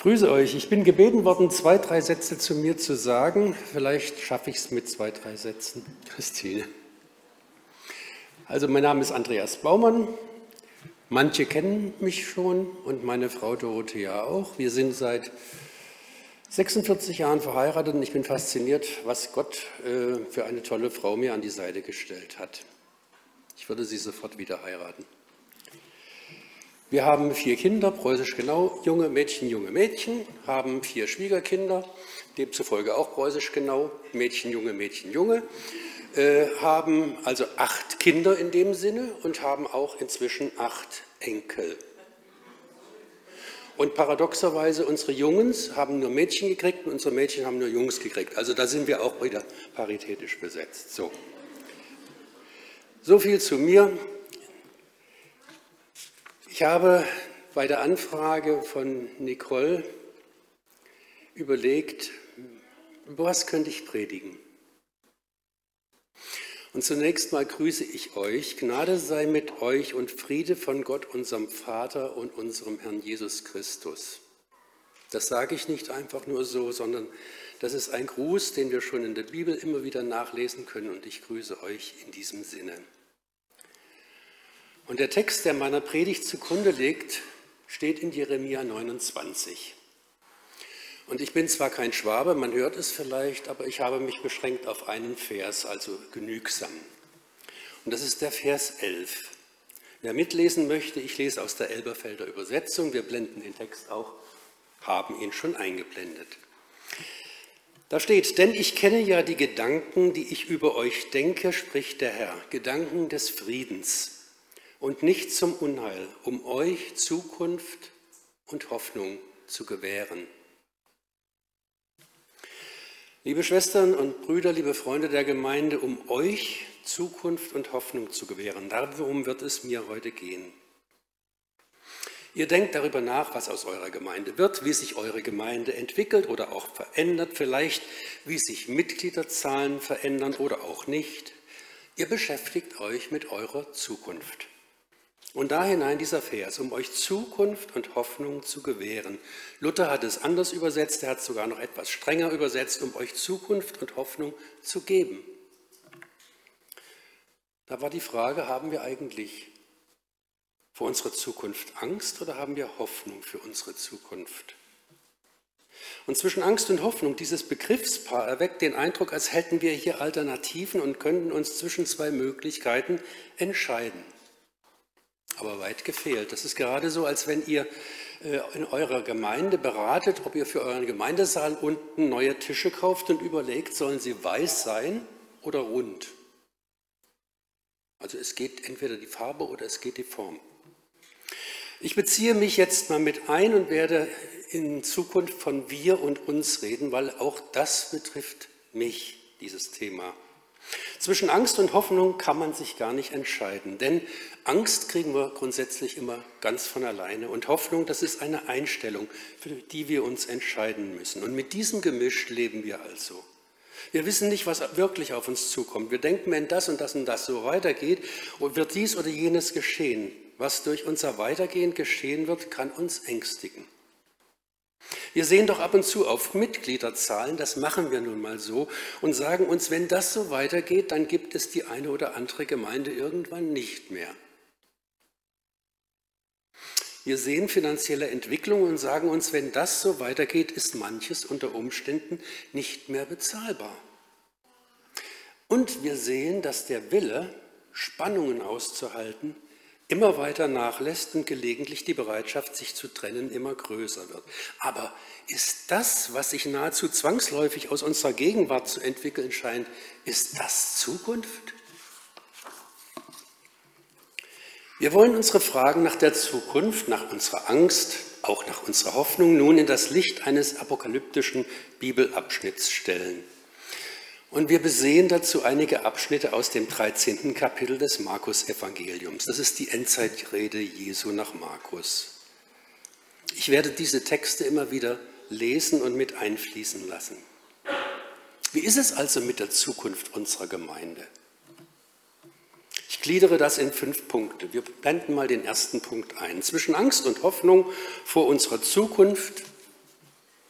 grüße euch. Ich bin gebeten worden, zwei, drei Sätze zu mir zu sagen. Vielleicht schaffe ich es mit zwei, drei Sätzen. Christine. Also mein Name ist Andreas Baumann. Manche kennen mich schon und meine Frau Dorothea auch. Wir sind seit 46 Jahren verheiratet und ich bin fasziniert, was Gott äh, für eine tolle Frau mir an die Seite gestellt hat. Ich würde sie sofort wieder heiraten. Wir haben vier Kinder, preußisch genau, junge Mädchen, junge Mädchen, haben vier Schwiegerkinder, demzufolge auch preußisch genau, Mädchen, junge Mädchen, junge, äh, haben also acht Kinder in dem Sinne und haben auch inzwischen acht Enkel. Und paradoxerweise, unsere Jungs haben nur Mädchen gekriegt und unsere Mädchen haben nur Jungs gekriegt. Also da sind wir auch wieder paritätisch besetzt. So, so viel zu mir. Ich habe bei der Anfrage von Nicole überlegt, was könnte ich predigen? Und zunächst mal grüße ich euch. Gnade sei mit euch und Friede von Gott, unserem Vater und unserem Herrn Jesus Christus. Das sage ich nicht einfach nur so, sondern das ist ein Gruß, den wir schon in der Bibel immer wieder nachlesen können und ich grüße euch in diesem Sinne. Und der Text, der meiner Predigt zugrunde liegt, steht in Jeremia 29. Und ich bin zwar kein Schwabe, man hört es vielleicht, aber ich habe mich beschränkt auf einen Vers, also genügsam. Und das ist der Vers 11. Wer mitlesen möchte, ich lese aus der Elberfelder Übersetzung, wir blenden den Text auch, haben ihn schon eingeblendet. Da steht, denn ich kenne ja die Gedanken, die ich über euch denke, spricht der Herr, Gedanken des Friedens und nicht zum Unheil, um euch Zukunft und Hoffnung zu gewähren. Liebe Schwestern und Brüder, liebe Freunde der Gemeinde, um euch Zukunft und Hoffnung zu gewähren, darum wird es mir heute gehen. Ihr denkt darüber nach, was aus eurer Gemeinde wird, wie sich eure Gemeinde entwickelt oder auch verändert, vielleicht wie sich Mitgliederzahlen verändern oder auch nicht. Ihr beschäftigt euch mit eurer Zukunft. Und da hinein dieser Vers, um euch Zukunft und Hoffnung zu gewähren. Luther hat es anders übersetzt, er hat sogar noch etwas strenger übersetzt, um euch Zukunft und Hoffnung zu geben. Da war die Frage, haben wir eigentlich vor unserer Zukunft Angst oder haben wir Hoffnung für unsere Zukunft? Und zwischen Angst und Hoffnung, dieses Begriffspaar erweckt den Eindruck, als hätten wir hier Alternativen und könnten uns zwischen zwei Möglichkeiten entscheiden aber weit gefehlt. Das ist gerade so, als wenn ihr äh, in eurer Gemeinde beratet, ob ihr für euren Gemeindesaal unten neue Tische kauft und überlegt, sollen sie weiß sein oder rund. Also es geht entweder die Farbe oder es geht die Form. Ich beziehe mich jetzt mal mit ein und werde in Zukunft von wir und uns reden, weil auch das betrifft mich, dieses Thema. Zwischen Angst und Hoffnung kann man sich gar nicht entscheiden, denn Angst kriegen wir grundsätzlich immer ganz von alleine und Hoffnung, das ist eine Einstellung, für die wir uns entscheiden müssen. Und mit diesem Gemisch leben wir also. Wir wissen nicht, was wirklich auf uns zukommt. Wir denken, wenn das und das und das so weitergeht, wird dies oder jenes geschehen. Was durch unser Weitergehen geschehen wird, kann uns ängstigen. Wir sehen doch ab und zu auf Mitgliederzahlen, das machen wir nun mal so, und sagen uns, wenn das so weitergeht, dann gibt es die eine oder andere Gemeinde irgendwann nicht mehr. Wir sehen finanzielle Entwicklung und sagen uns, wenn das so weitergeht, ist manches unter Umständen nicht mehr bezahlbar. Und wir sehen, dass der Wille, Spannungen auszuhalten, immer weiter nachlässt und gelegentlich die Bereitschaft, sich zu trennen, immer größer wird. Aber ist das, was sich nahezu zwangsläufig aus unserer Gegenwart zu entwickeln scheint, ist das Zukunft? Wir wollen unsere Fragen nach der Zukunft, nach unserer Angst, auch nach unserer Hoffnung nun in das Licht eines apokalyptischen Bibelabschnitts stellen. Und wir besehen dazu einige Abschnitte aus dem 13. Kapitel des Markus-Evangeliums. Das ist die Endzeitrede Jesu nach Markus. Ich werde diese Texte immer wieder lesen und mit einfließen lassen. Wie ist es also mit der Zukunft unserer Gemeinde? Ich gliedere das in fünf Punkte. Wir blenden mal den ersten Punkt ein. Zwischen Angst und Hoffnung vor unserer Zukunft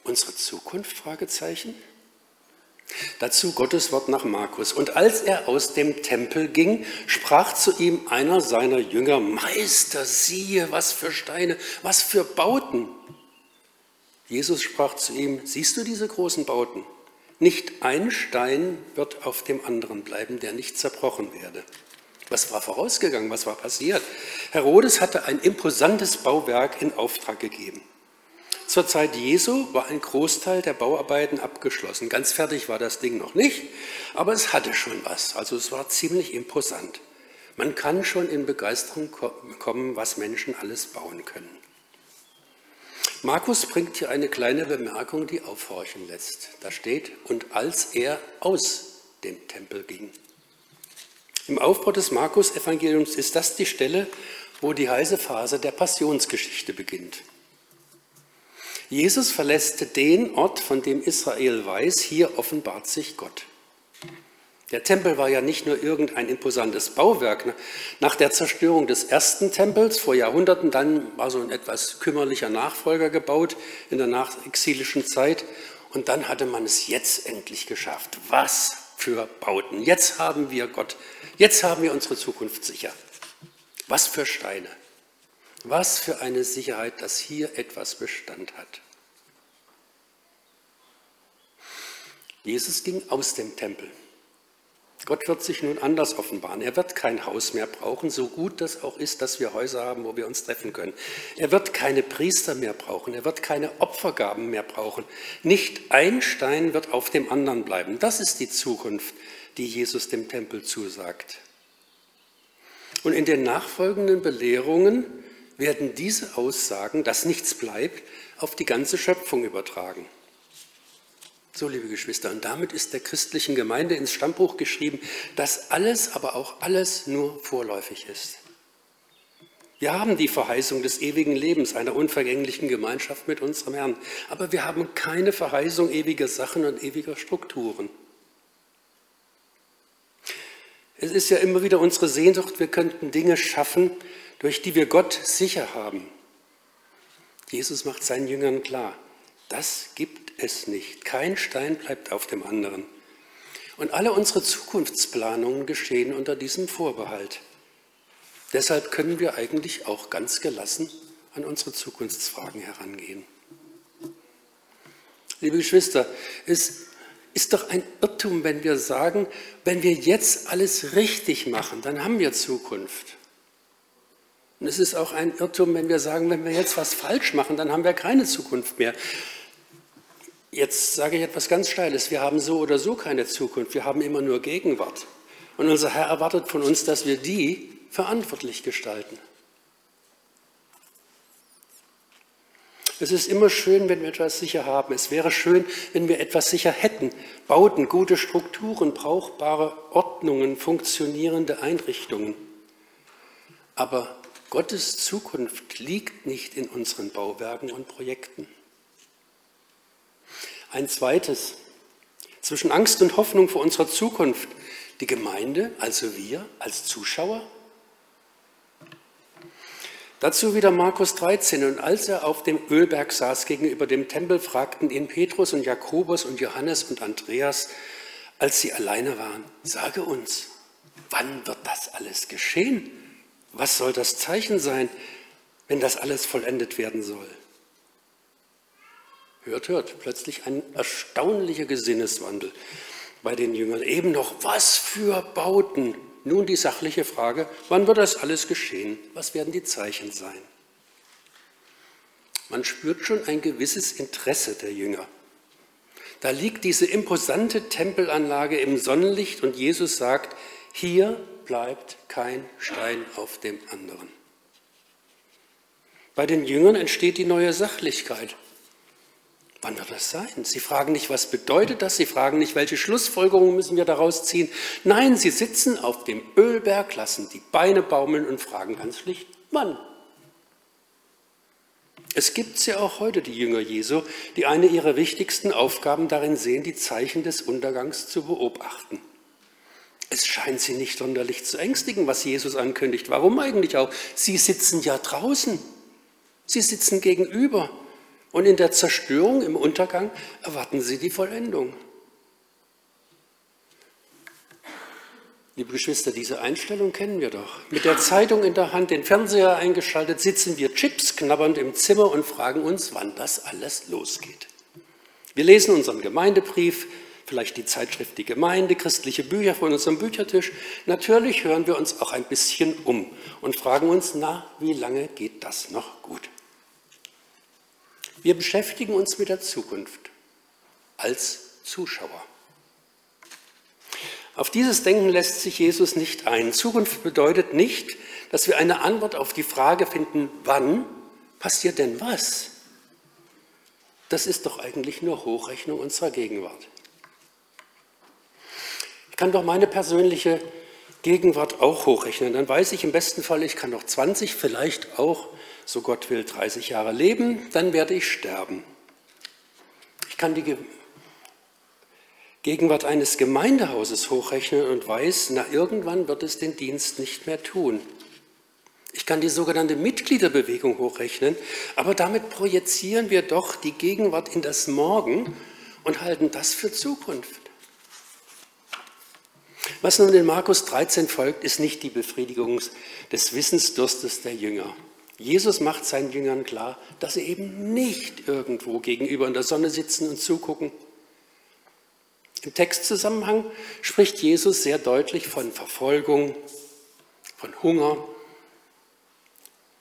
unsere Zukunft? Fragezeichen. Dazu Gottes Wort nach Markus. Und als er aus dem Tempel ging, sprach zu ihm einer seiner Jünger, Meister, siehe, was für Steine, was für Bauten. Jesus sprach zu ihm, siehst du diese großen Bauten? Nicht ein Stein wird auf dem anderen bleiben, der nicht zerbrochen werde. Was war vorausgegangen? Was war passiert? Herodes hatte ein imposantes Bauwerk in Auftrag gegeben. Zur Zeit Jesu war ein Großteil der Bauarbeiten abgeschlossen. Ganz fertig war das Ding noch nicht, aber es hatte schon was. Also es war ziemlich imposant. Man kann schon in Begeisterung kommen, was Menschen alles bauen können. Markus bringt hier eine kleine Bemerkung, die aufhorchen lässt. Da steht, und als er aus dem Tempel ging. Im Aufbau des Markus-Evangeliums ist das die Stelle, wo die heiße Phase der Passionsgeschichte beginnt. Jesus verlässt den Ort, von dem Israel weiß, hier offenbart sich Gott. Der Tempel war ja nicht nur irgendein imposantes Bauwerk. Nach der Zerstörung des ersten Tempels vor Jahrhunderten, dann war so ein etwas kümmerlicher Nachfolger gebaut in der nachexilischen Zeit. Und dann hatte man es jetzt endlich geschafft. Was für Bauten. Jetzt haben wir Gott. Jetzt haben wir unsere Zukunft sicher. Was für Steine. Was für eine Sicherheit, dass hier etwas Bestand hat. Jesus ging aus dem Tempel. Gott wird sich nun anders offenbaren. Er wird kein Haus mehr brauchen, so gut das auch ist, dass wir Häuser haben, wo wir uns treffen können. Er wird keine Priester mehr brauchen. Er wird keine Opfergaben mehr brauchen. Nicht ein Stein wird auf dem anderen bleiben. Das ist die Zukunft, die Jesus dem Tempel zusagt. Und in den nachfolgenden Belehrungen werden diese Aussagen, dass nichts bleibt, auf die ganze Schöpfung übertragen. So, liebe Geschwister, und damit ist der christlichen Gemeinde ins Stammbuch geschrieben, dass alles, aber auch alles nur vorläufig ist. Wir haben die Verheißung des ewigen Lebens, einer unvergänglichen Gemeinschaft mit unserem Herrn, aber wir haben keine Verheißung ewiger Sachen und ewiger Strukturen. Es ist ja immer wieder unsere Sehnsucht, wir könnten Dinge schaffen, durch die wir Gott sicher haben. Jesus macht seinen Jüngern klar, das gibt es nicht. Kein Stein bleibt auf dem anderen. Und alle unsere Zukunftsplanungen geschehen unter diesem Vorbehalt. Deshalb können wir eigentlich auch ganz gelassen an unsere Zukunftsfragen herangehen. Liebe Geschwister, es ist doch ein Irrtum, wenn wir sagen, wenn wir jetzt alles richtig machen, dann haben wir Zukunft. Und es ist auch ein Irrtum, wenn wir sagen, wenn wir jetzt was falsch machen, dann haben wir keine Zukunft mehr. Jetzt sage ich etwas ganz Steiles. Wir haben so oder so keine Zukunft. Wir haben immer nur Gegenwart. Und unser Herr erwartet von uns, dass wir die verantwortlich gestalten. Es ist immer schön, wenn wir etwas sicher haben. Es wäre schön, wenn wir etwas sicher hätten. Bauten, gute Strukturen, brauchbare Ordnungen, funktionierende Einrichtungen. Aber Gottes Zukunft liegt nicht in unseren Bauwerken und Projekten. Ein zweites, zwischen Angst und Hoffnung vor unserer Zukunft, die Gemeinde, also wir als Zuschauer. Dazu wieder Markus 13. Und als er auf dem Ölberg saß gegenüber dem Tempel, fragten ihn Petrus und Jakobus und Johannes und Andreas, als sie alleine waren, sage uns, wann wird das alles geschehen? Was soll das Zeichen sein, wenn das alles vollendet werden soll? Hört, hört, plötzlich ein erstaunlicher Gesinneswandel bei den Jüngern. Eben noch, was für Bauten. Nun die sachliche Frage, wann wird das alles geschehen? Was werden die Zeichen sein? Man spürt schon ein gewisses Interesse der Jünger. Da liegt diese imposante Tempelanlage im Sonnenlicht und Jesus sagt, hier bleibt kein Stein auf dem anderen. Bei den Jüngern entsteht die neue Sachlichkeit. Wann wird das sein? Sie fragen nicht, was bedeutet das? Sie fragen nicht, welche Schlussfolgerungen müssen wir daraus ziehen? Nein, sie sitzen auf dem Ölberg, lassen die Beine baumeln und fragen ganz schlicht, wann? Es gibt ja auch heute, die Jünger Jesu, die eine ihrer wichtigsten Aufgaben darin sehen, die Zeichen des Untergangs zu beobachten. Es scheint sie nicht sonderlich zu ängstigen, was Jesus ankündigt. Warum eigentlich auch? Sie sitzen ja draußen. Sie sitzen gegenüber. Und in der Zerstörung, im Untergang erwarten sie die Vollendung. Liebe Geschwister, diese Einstellung kennen wir doch. Mit der Zeitung in der Hand, den Fernseher eingeschaltet, sitzen wir Chips knabbernd im Zimmer und fragen uns, wann das alles losgeht. Wir lesen unseren Gemeindebrief, vielleicht die Zeitschrift Die Gemeinde, christliche Bücher von unserem Büchertisch. Natürlich hören wir uns auch ein bisschen um und fragen uns, na, wie lange geht das noch gut? Wir beschäftigen uns mit der Zukunft als Zuschauer. Auf dieses Denken lässt sich Jesus nicht ein. Zukunft bedeutet nicht, dass wir eine Antwort auf die Frage finden, wann passiert denn was? Das ist doch eigentlich nur Hochrechnung unserer Gegenwart. Ich kann doch meine persönliche Gegenwart auch hochrechnen. Dann weiß ich im besten Fall, ich kann noch 20, vielleicht auch, so Gott will, 30 Jahre leben, dann werde ich sterben. Ich kann die Gegenwart eines Gemeindehauses hochrechnen und weiß, na irgendwann wird es den Dienst nicht mehr tun. Ich kann die sogenannte Mitgliederbewegung hochrechnen, aber damit projizieren wir doch die Gegenwart in das Morgen und halten das für Zukunft. Was nun in Markus 13 folgt, ist nicht die Befriedigung des Wissensdurstes der Jünger. Jesus macht seinen Jüngern klar, dass sie eben nicht irgendwo gegenüber in der Sonne sitzen und zugucken. Im Textzusammenhang spricht Jesus sehr deutlich von Verfolgung, von Hunger,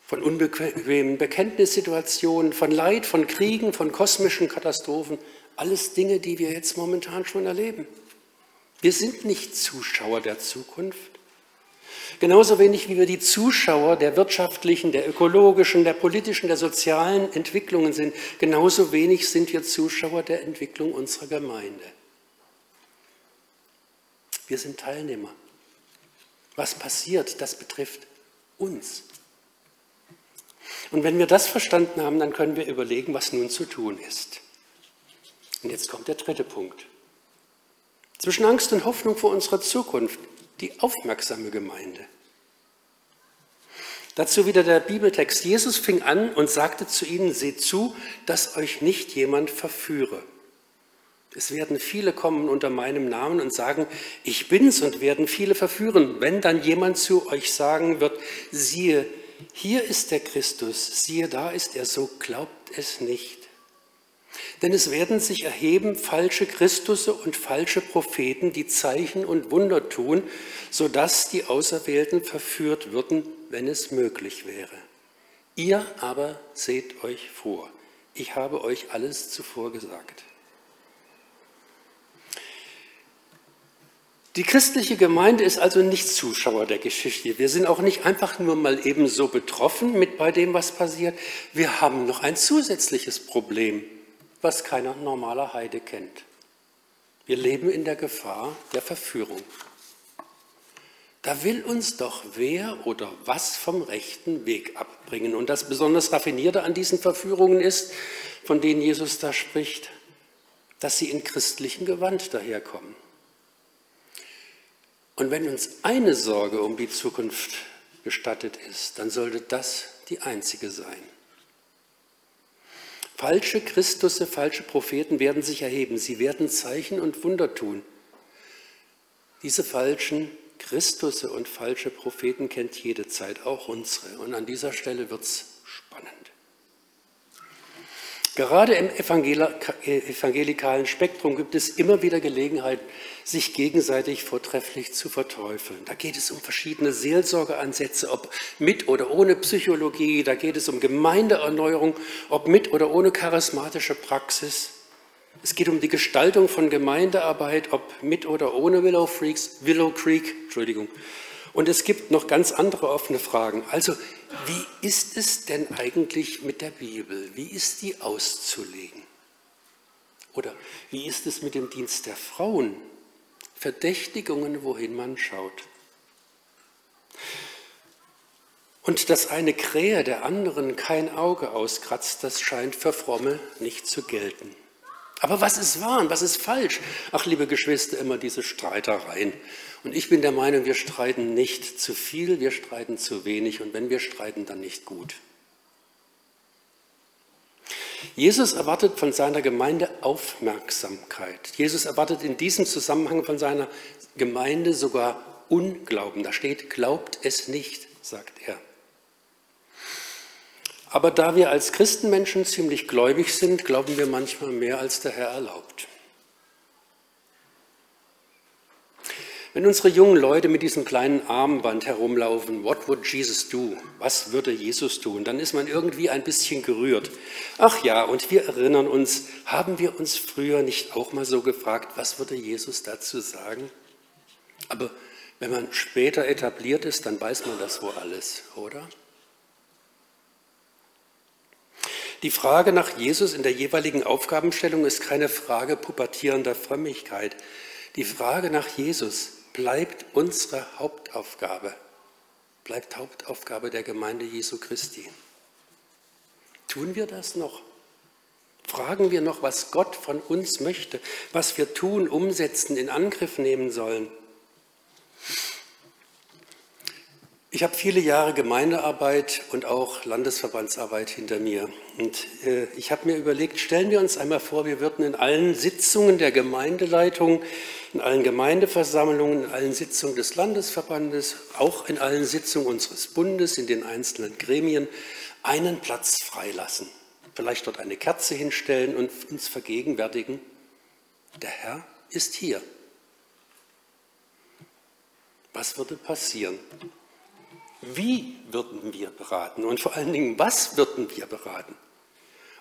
von unbequemen Bekenntnissituationen, von Leid, von Kriegen, von kosmischen Katastrophen. Alles Dinge, die wir jetzt momentan schon erleben. Wir sind nicht Zuschauer der Zukunft. Genauso wenig wie wir die Zuschauer der wirtschaftlichen, der ökologischen, der politischen, der sozialen Entwicklungen sind, genauso wenig sind wir Zuschauer der Entwicklung unserer Gemeinde. Wir sind Teilnehmer. Was passiert, das betrifft uns. Und wenn wir das verstanden haben, dann können wir überlegen, was nun zu tun ist. Und jetzt kommt der dritte Punkt. Zwischen Angst und Hoffnung vor unserer Zukunft, die aufmerksame Gemeinde. Dazu wieder der Bibeltext. Jesus fing an und sagte zu ihnen, seht zu, dass euch nicht jemand verführe. Es werden viele kommen unter meinem Namen und sagen, ich bin's und werden viele verführen. Wenn dann jemand zu euch sagen wird, siehe, hier ist der Christus, siehe, da ist er, so glaubt es nicht. Denn es werden sich erheben falsche Christusse und falsche Propheten, die Zeichen und Wunder tun, sodass die Auserwählten verführt würden, wenn es möglich wäre. Ihr aber seht euch vor. Ich habe euch alles zuvor gesagt. Die christliche Gemeinde ist also nicht Zuschauer der Geschichte. Wir sind auch nicht einfach nur mal eben so betroffen mit bei dem, was passiert. Wir haben noch ein zusätzliches Problem, was keiner normaler Heide kennt. Wir leben in der Gefahr der Verführung. Da will uns doch wer oder was vom rechten Weg abbringen. Und das besonders Raffinierte an diesen Verführungen ist, von denen Jesus da spricht, dass sie in christlichem Gewand daherkommen. Und wenn uns eine Sorge um die Zukunft gestattet ist, dann sollte das die einzige sein. Falsche Christusse, falsche Propheten werden sich erheben. Sie werden Zeichen und Wunder tun. Diese falschen Christusse und falsche Propheten kennt jede Zeit, auch unsere. Und an dieser Stelle wird es spannend. Gerade im evangelikalen Spektrum gibt es immer wieder Gelegenheit, sich gegenseitig vortrefflich zu verteufeln. Da geht es um verschiedene Seelsorgeansätze, ob mit oder ohne Psychologie, da geht es um Gemeindeerneuerung, ob mit oder ohne charismatische Praxis. Es geht um die Gestaltung von Gemeindearbeit, ob mit oder ohne Willow, Freaks, Willow Creek, Entschuldigung. Und es gibt noch ganz andere offene Fragen. Also, wie ist es denn eigentlich mit der Bibel? Wie ist die auszulegen? Oder wie ist es mit dem Dienst der Frauen? Verdächtigungen, wohin man schaut. Und dass eine Krähe der anderen kein Auge auskratzt, das scheint für Fromme nicht zu gelten. Aber was ist wahr und was ist falsch? Ach, liebe Geschwister, immer diese Streitereien. Und ich bin der Meinung, wir streiten nicht zu viel, wir streiten zu wenig und wenn wir streiten, dann nicht gut. Jesus erwartet von seiner Gemeinde Aufmerksamkeit. Jesus erwartet in diesem Zusammenhang von seiner Gemeinde sogar Unglauben. Da steht, glaubt es nicht, sagt er. Aber da wir als Christenmenschen ziemlich gläubig sind, glauben wir manchmal mehr, als der Herr erlaubt. Wenn unsere jungen Leute mit diesem kleinen Armband herumlaufen, what would Jesus do? Was würde Jesus tun? Dann ist man irgendwie ein bisschen gerührt. Ach ja, und wir erinnern uns, haben wir uns früher nicht auch mal so gefragt, was würde Jesus dazu sagen? Aber wenn man später etabliert ist, dann weiß man das wohl alles, oder? Die Frage nach Jesus in der jeweiligen Aufgabenstellung ist keine Frage pubertierender Frömmigkeit. Die Frage nach Jesus bleibt unsere Hauptaufgabe, bleibt Hauptaufgabe der Gemeinde Jesu Christi. Tun wir das noch? Fragen wir noch, was Gott von uns möchte, was wir tun, umsetzen, in Angriff nehmen sollen? Ich habe viele Jahre Gemeindearbeit und auch Landesverbandsarbeit hinter mir. Und äh, ich habe mir überlegt, stellen wir uns einmal vor, wir würden in allen Sitzungen der Gemeindeleitung, in allen Gemeindeversammlungen, in allen Sitzungen des Landesverbandes, auch in allen Sitzungen unseres Bundes, in den einzelnen Gremien, einen Platz freilassen. Vielleicht dort eine Kerze hinstellen und uns vergegenwärtigen, der Herr ist hier. Was würde passieren? Wie würden wir beraten und vor allen Dingen, was würden wir beraten?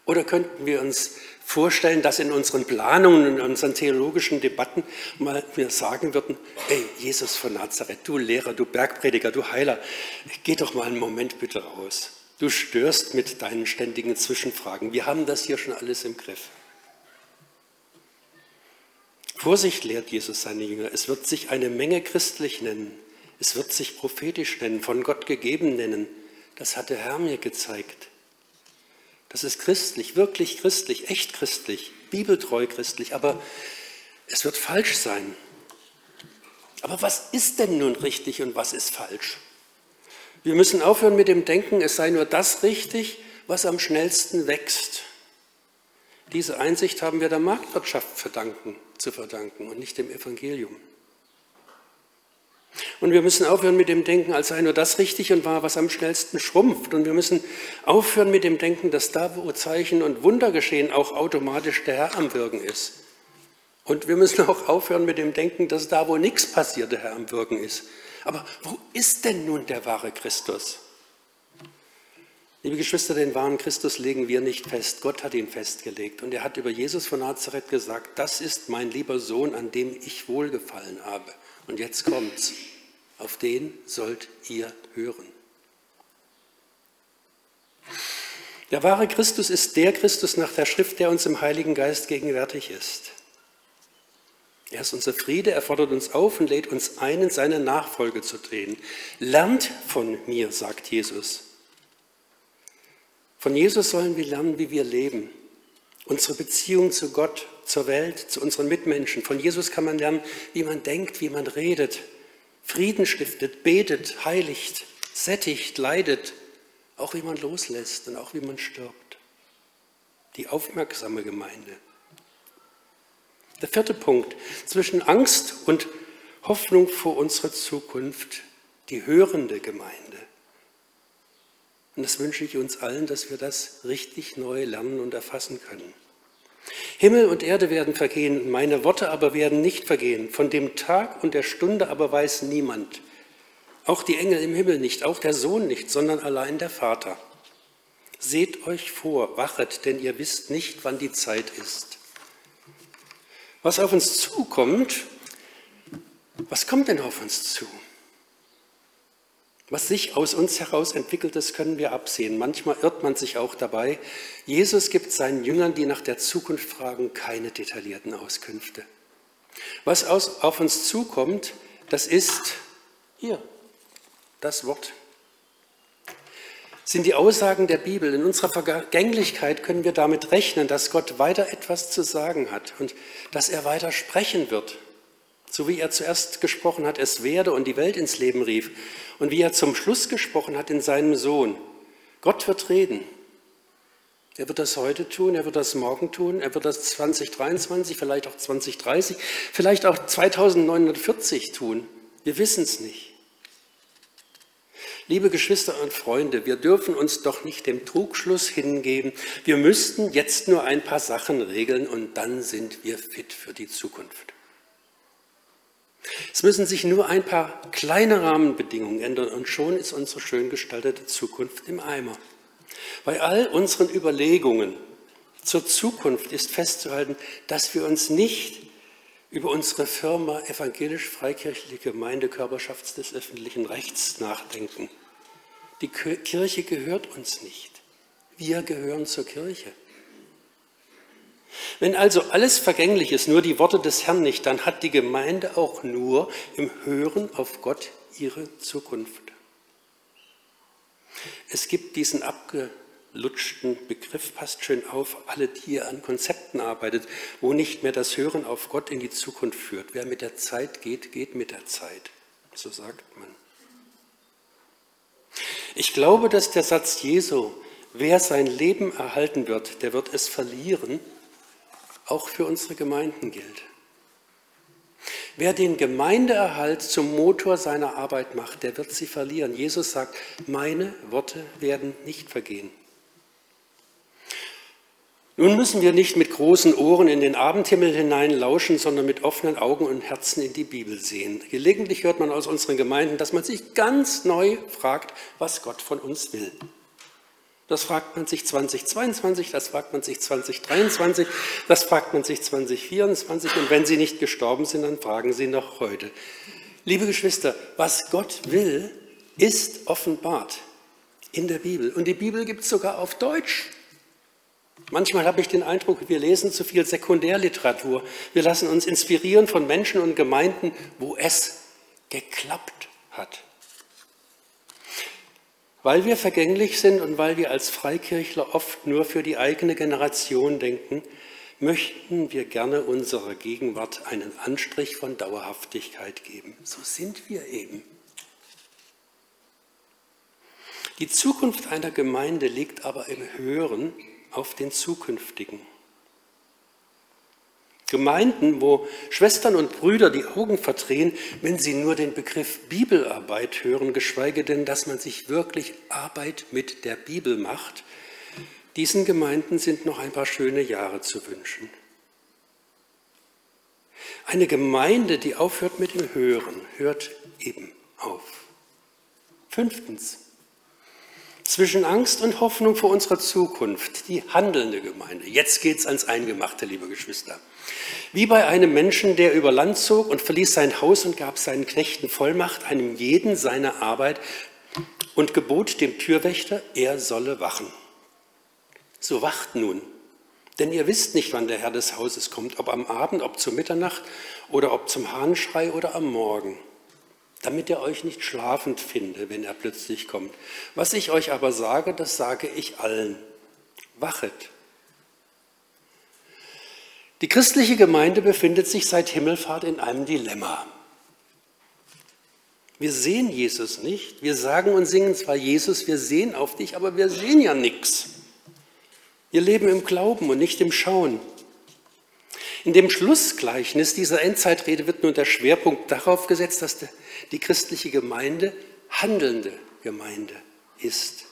Oder könnten wir uns vorstellen, dass in unseren Planungen, in unseren theologischen Debatten mal wir sagen würden, hey, Jesus von Nazareth, du Lehrer, du Bergprediger, du Heiler, geh doch mal einen Moment bitte raus. Du störst mit deinen ständigen Zwischenfragen. Wir haben das hier schon alles im Griff. Vorsicht lehrt Jesus seine Jünger. Es wird sich eine Menge christlich nennen, es wird sich prophetisch nennen, von Gott gegeben nennen. Das hat der Herr mir gezeigt. Das ist christlich, wirklich christlich, echt christlich, bibeltreu christlich, aber es wird falsch sein. Aber was ist denn nun richtig und was ist falsch? Wir müssen aufhören mit dem Denken, es sei nur das richtig, was am schnellsten wächst. Diese Einsicht haben wir der Marktwirtschaft verdanken, zu verdanken und nicht dem Evangelium. Und wir müssen aufhören mit dem Denken, als sei nur das richtig und wahr, was am schnellsten schrumpft. Und wir müssen aufhören mit dem Denken, dass da, wo Zeichen und Wunder geschehen, auch automatisch der Herr am Wirken ist. Und wir müssen auch aufhören mit dem Denken, dass da, wo nichts passiert, der Herr am Wirken ist. Aber wo ist denn nun der wahre Christus? Liebe Geschwister, den wahren Christus legen wir nicht fest. Gott hat ihn festgelegt. Und er hat über Jesus von Nazareth gesagt, das ist mein lieber Sohn, an dem ich wohlgefallen habe. Und jetzt kommt's. Auf den sollt ihr hören. Der wahre Christus ist der Christus nach der Schrift, der uns im Heiligen Geist gegenwärtig ist. Er ist unser Friede, er fordert uns auf und lädt uns ein, in seine Nachfolge zu treten. Lernt von mir, sagt Jesus. Von Jesus sollen wir lernen, wie wir leben. Unsere Beziehung zu Gott, zur Welt, zu unseren Mitmenschen. Von Jesus kann man lernen, wie man denkt, wie man redet, Frieden stiftet, betet, heiligt, sättigt, leidet, auch wie man loslässt und auch wie man stirbt. Die aufmerksame Gemeinde. Der vierte Punkt, zwischen Angst und Hoffnung vor unserer Zukunft, die hörende Gemeinde. Und das wünsche ich uns allen, dass wir das richtig neu lernen und erfassen können. Himmel und Erde werden vergehen, meine Worte aber werden nicht vergehen. Von dem Tag und der Stunde aber weiß niemand. Auch die Engel im Himmel nicht, auch der Sohn nicht, sondern allein der Vater. Seht euch vor, wachet, denn ihr wisst nicht, wann die Zeit ist. Was auf uns zukommt, was kommt denn auf uns zu? Was sich aus uns heraus entwickelt, das können wir absehen. Manchmal irrt man sich auch dabei. Jesus gibt seinen Jüngern, die nach der Zukunft fragen, keine detaillierten Auskünfte. Was aus, auf uns zukommt, das ist hier, das Wort. Sind die Aussagen der Bibel. In unserer Vergänglichkeit können wir damit rechnen, dass Gott weiter etwas zu sagen hat und dass er weiter sprechen wird. So wie er zuerst gesprochen hat, es werde und die Welt ins Leben rief. Und wie er zum Schluss gesprochen hat in seinem Sohn. Gott wird reden. Er wird das heute tun, er wird das morgen tun, er wird das 2023, vielleicht auch 2030, vielleicht auch 2940 tun. Wir wissen es nicht. Liebe Geschwister und Freunde, wir dürfen uns doch nicht dem Trugschluss hingeben, wir müssten jetzt nur ein paar Sachen regeln und dann sind wir fit für die Zukunft. Es müssen sich nur ein paar kleine Rahmenbedingungen ändern und schon ist unsere schön gestaltete Zukunft im Eimer. Bei all unseren Überlegungen zur Zukunft ist festzuhalten, dass wir uns nicht über unsere Firma Evangelisch-Freikirchliche Gemeinde Körperschaft des öffentlichen Rechts nachdenken. Die Kirche gehört uns nicht. Wir gehören zur Kirche. Wenn also alles vergänglich ist, nur die Worte des Herrn nicht, dann hat die Gemeinde auch nur im Hören auf Gott ihre Zukunft. Es gibt diesen abgelutschten Begriff, passt schön auf, alle, die ihr an Konzepten arbeitet, wo nicht mehr das Hören auf Gott in die Zukunft führt. Wer mit der Zeit geht, geht mit der Zeit. So sagt man. Ich glaube, dass der Satz Jesu, wer sein Leben erhalten wird, der wird es verlieren, auch für unsere Gemeinden gilt. Wer den Gemeindeerhalt zum Motor seiner Arbeit macht, der wird sie verlieren. Jesus sagt, meine Worte werden nicht vergehen. Nun müssen wir nicht mit großen Ohren in den Abendhimmel hinein lauschen, sondern mit offenen Augen und Herzen in die Bibel sehen. Gelegentlich hört man aus unseren Gemeinden, dass man sich ganz neu fragt, was Gott von uns will. Das fragt man sich 2022, das fragt man sich 2023, das fragt man sich 2024 und wenn sie nicht gestorben sind, dann fragen sie noch heute. Liebe Geschwister, was Gott will, ist offenbart in der Bibel und die Bibel gibt es sogar auf Deutsch. Manchmal habe ich den Eindruck, wir lesen zu viel Sekundärliteratur. Wir lassen uns inspirieren von Menschen und Gemeinden, wo es geklappt hat. Weil wir vergänglich sind und weil wir als Freikirchler oft nur für die eigene Generation denken, möchten wir gerne unserer Gegenwart einen Anstrich von Dauerhaftigkeit geben. So sind wir eben. Die Zukunft einer Gemeinde liegt aber im Hören auf den zukünftigen. Gemeinden, wo Schwestern und Brüder die Augen verdrehen, wenn sie nur den Begriff Bibelarbeit hören, geschweige denn, dass man sich wirklich Arbeit mit der Bibel macht, diesen Gemeinden sind noch ein paar schöne Jahre zu wünschen. Eine Gemeinde, die aufhört mit dem Hören, hört eben auf. Fünftens, zwischen Angst und Hoffnung vor unserer Zukunft, die handelnde Gemeinde. Jetzt geht es ans Eingemachte, liebe Geschwister. Wie bei einem Menschen, der über Land zog und verließ sein Haus und gab seinen Knechten Vollmacht, einem jeden seine Arbeit und gebot dem Türwächter, er solle wachen. So wacht nun, denn ihr wisst nicht, wann der Herr des Hauses kommt, ob am Abend, ob zur Mitternacht oder ob zum Hahnschrei oder am Morgen damit er euch nicht schlafend finde, wenn er plötzlich kommt. Was ich euch aber sage, das sage ich allen. Wachet. Die christliche Gemeinde befindet sich seit Himmelfahrt in einem Dilemma. Wir sehen Jesus nicht. Wir sagen und singen zwar Jesus, wir sehen auf dich, aber wir sehen ja nichts. Wir leben im Glauben und nicht im Schauen. In dem Schlussgleichnis dieser Endzeitrede wird nun der Schwerpunkt darauf gesetzt, dass die christliche Gemeinde handelnde Gemeinde ist.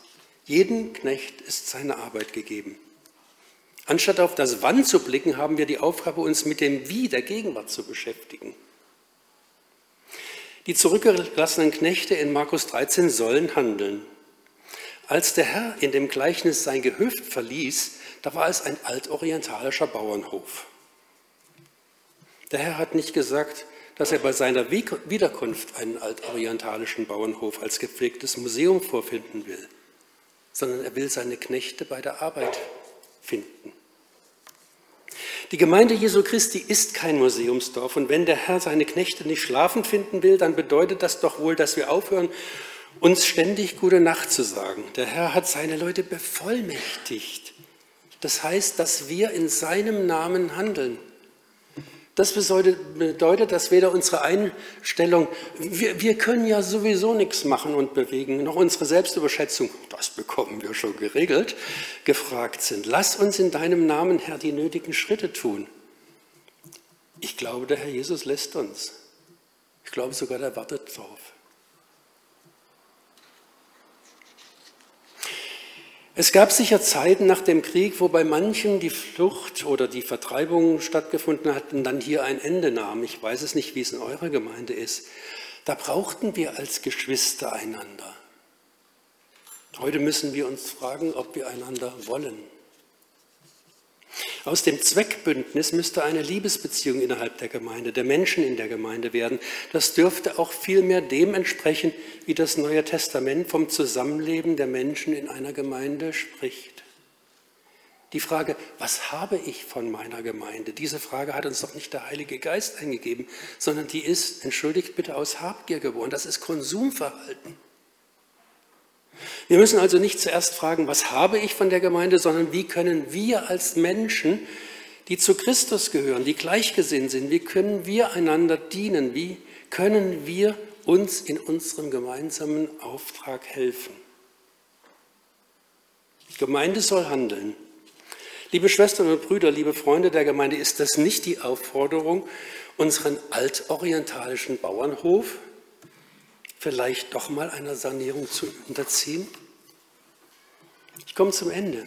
Jeden Knecht ist seine Arbeit gegeben. Anstatt auf das Wann zu blicken, haben wir die Aufgabe, uns mit dem Wie der Gegenwart zu beschäftigen. Die zurückgelassenen Knechte in Markus 13 sollen handeln. Als der Herr in dem Gleichnis sein Gehöft verließ, da war es ein altorientalischer Bauernhof. Der Herr hat nicht gesagt, dass er bei seiner Wiederkunft einen altorientalischen Bauernhof als gepflegtes Museum vorfinden will, sondern er will seine Knechte bei der Arbeit finden. Die Gemeinde Jesu Christi ist kein Museumsdorf und wenn der Herr seine Knechte nicht schlafend finden will, dann bedeutet das doch wohl, dass wir aufhören, uns ständig gute Nacht zu sagen. Der Herr hat seine Leute bevollmächtigt. Das heißt, dass wir in seinem Namen handeln. Das bedeutet, dass weder unsere Einstellung, wir, wir, können ja sowieso nichts machen und bewegen, noch unsere Selbstüberschätzung, das bekommen wir schon geregelt, gefragt sind. Lass uns in deinem Namen, Herr, die nötigen Schritte tun. Ich glaube, der Herr Jesus lässt uns. Ich glaube sogar, der wartet drauf. Es gab sicher Zeiten nach dem Krieg, wo bei manchen die Flucht oder die Vertreibung stattgefunden hat und dann hier ein Ende nahm. Ich weiß es nicht, wie es in eurer Gemeinde ist. Da brauchten wir als Geschwister einander. Heute müssen wir uns fragen, ob wir einander wollen. Aus dem Zweckbündnis müsste eine Liebesbeziehung innerhalb der Gemeinde, der Menschen in der Gemeinde werden. Das dürfte auch vielmehr dem entsprechen, wie das Neue Testament vom Zusammenleben der Menschen in einer Gemeinde spricht. Die Frage, was habe ich von meiner Gemeinde? Diese Frage hat uns doch nicht der Heilige Geist eingegeben, sondern die ist, entschuldigt bitte, aus Habgier geboren. Das ist Konsumverhalten. Wir müssen also nicht zuerst fragen, was habe ich von der Gemeinde, sondern wie können wir als Menschen, die zu Christus gehören, die gleichgesinnt sind, wie können wir einander dienen, wie können wir uns in unserem gemeinsamen Auftrag helfen. Die Gemeinde soll handeln. Liebe Schwestern und Brüder, liebe Freunde der Gemeinde, ist das nicht die Aufforderung, unseren altorientalischen Bauernhof vielleicht doch mal einer Sanierung zu unterziehen? Ich komme zum Ende.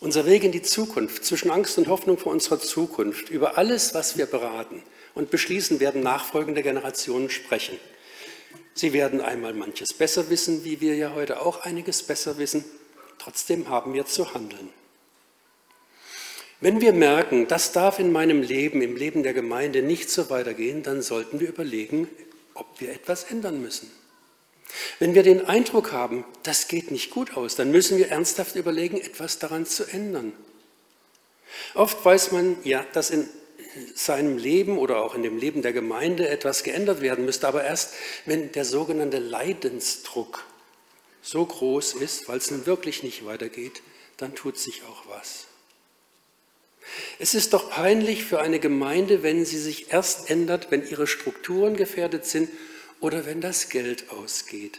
Unser Weg in die Zukunft, zwischen Angst und Hoffnung vor unserer Zukunft, über alles, was wir beraten und beschließen, werden nachfolgende Generationen sprechen. Sie werden einmal manches besser wissen, wie wir ja heute auch einiges besser wissen. Trotzdem haben wir zu handeln. Wenn wir merken, das darf in meinem Leben, im Leben der Gemeinde nicht so weitergehen, dann sollten wir überlegen, ob wir etwas ändern müssen. Wenn wir den Eindruck haben, das geht nicht gut aus, dann müssen wir ernsthaft überlegen, etwas daran zu ändern. Oft weiß man ja, dass in seinem Leben oder auch in dem Leben der Gemeinde etwas geändert werden müsste, aber erst wenn der sogenannte Leidensdruck so groß ist, weil es nun wirklich nicht weitergeht, dann tut sich auch was. Es ist doch peinlich für eine Gemeinde, wenn sie sich erst ändert, wenn ihre Strukturen gefährdet sind oder wenn das Geld ausgeht.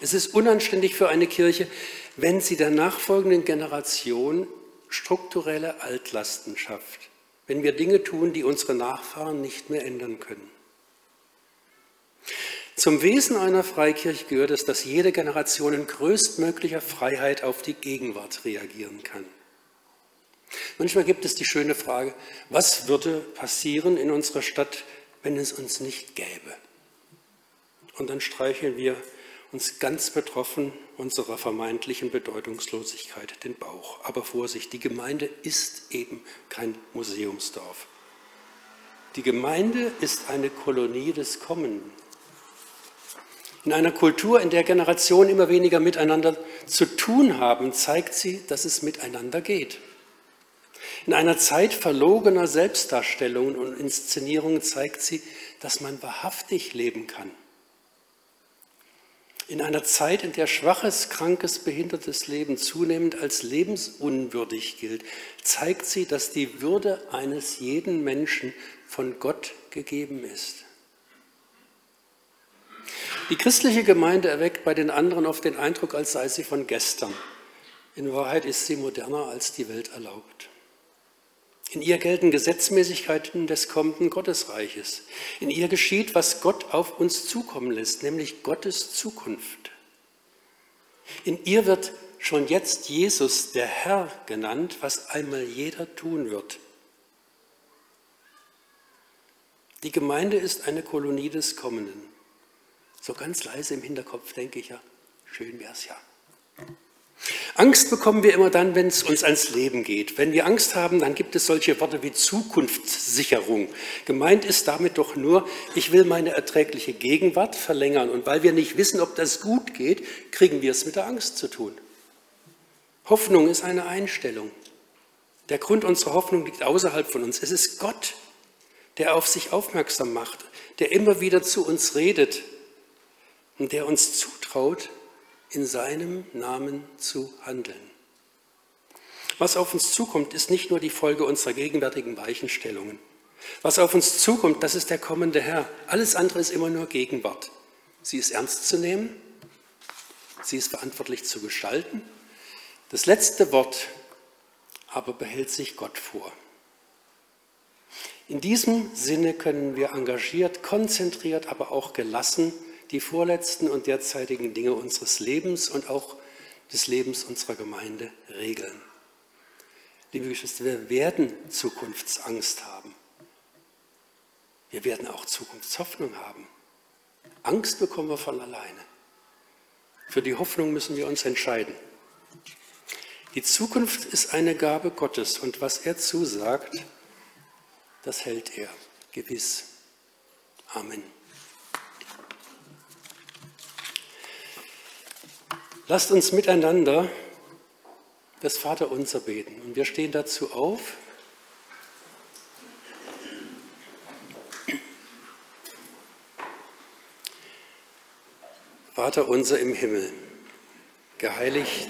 Es ist unanständig für eine Kirche, wenn sie der nachfolgenden Generation strukturelle Altlasten schafft, wenn wir Dinge tun, die unsere Nachfahren nicht mehr ändern können. Zum Wesen einer Freikirche gehört es, dass jede Generation in größtmöglicher Freiheit auf die Gegenwart reagieren kann. Manchmal gibt es die schöne Frage, was würde passieren in unserer Stadt, wenn es uns nicht gäbe? Und dann streicheln wir uns ganz betroffen unserer vermeintlichen Bedeutungslosigkeit den Bauch. Aber Vorsicht, die Gemeinde ist eben kein Museumsdorf. Die Gemeinde ist eine Kolonie des Kommenden. In einer Kultur, in der Generationen immer weniger miteinander zu tun haben, zeigt sie, dass es miteinander geht. In einer Zeit verlogener Selbstdarstellungen und Inszenierungen zeigt sie, dass man wahrhaftig leben kann. In einer Zeit, in der schwaches, krankes, behindertes Leben zunehmend als lebensunwürdig gilt, zeigt sie, dass die Würde eines jeden Menschen von Gott gegeben ist. Die christliche Gemeinde erweckt bei den anderen oft den Eindruck, als sei sie von gestern. In Wahrheit ist sie moderner, als die Welt erlaubt. In ihr gelten Gesetzmäßigkeiten des kommenden Gottesreiches. In ihr geschieht, was Gott auf uns zukommen lässt, nämlich Gottes Zukunft. In ihr wird schon jetzt Jesus der Herr genannt, was einmal jeder tun wird. Die Gemeinde ist eine Kolonie des Kommenden. So ganz leise im Hinterkopf denke ich ja, schön wäre es ja. Angst bekommen wir immer dann, wenn es uns ans Leben geht. Wenn wir Angst haben, dann gibt es solche Worte wie Zukunftssicherung. Gemeint ist damit doch nur, ich will meine erträgliche Gegenwart verlängern. Und weil wir nicht wissen, ob das gut geht, kriegen wir es mit der Angst zu tun. Hoffnung ist eine Einstellung. Der Grund unserer Hoffnung liegt außerhalb von uns. Es ist Gott, der auf sich aufmerksam macht, der immer wieder zu uns redet und der uns zutraut, in seinem Namen zu handeln. Was auf uns zukommt, ist nicht nur die Folge unserer gegenwärtigen Weichenstellungen. Was auf uns zukommt, das ist der kommende Herr. Alles andere ist immer nur Gegenwart. Sie ist ernst zu nehmen, sie ist verantwortlich zu gestalten. Das letzte Wort aber behält sich Gott vor. In diesem Sinne können wir engagiert, konzentriert, aber auch gelassen die vorletzten und derzeitigen Dinge unseres Lebens und auch des Lebens unserer Gemeinde regeln. Liebe Geschwister, wir werden Zukunftsangst haben. Wir werden auch Zukunftshoffnung haben. Angst bekommen wir von alleine. Für die Hoffnung müssen wir uns entscheiden. Die Zukunft ist eine Gabe Gottes und was er zusagt, das hält er gewiss. Amen. Lasst uns miteinander das Vaterunser beten. Und wir stehen dazu auf. Vater unser im Himmel, geheiligt